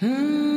Hmm.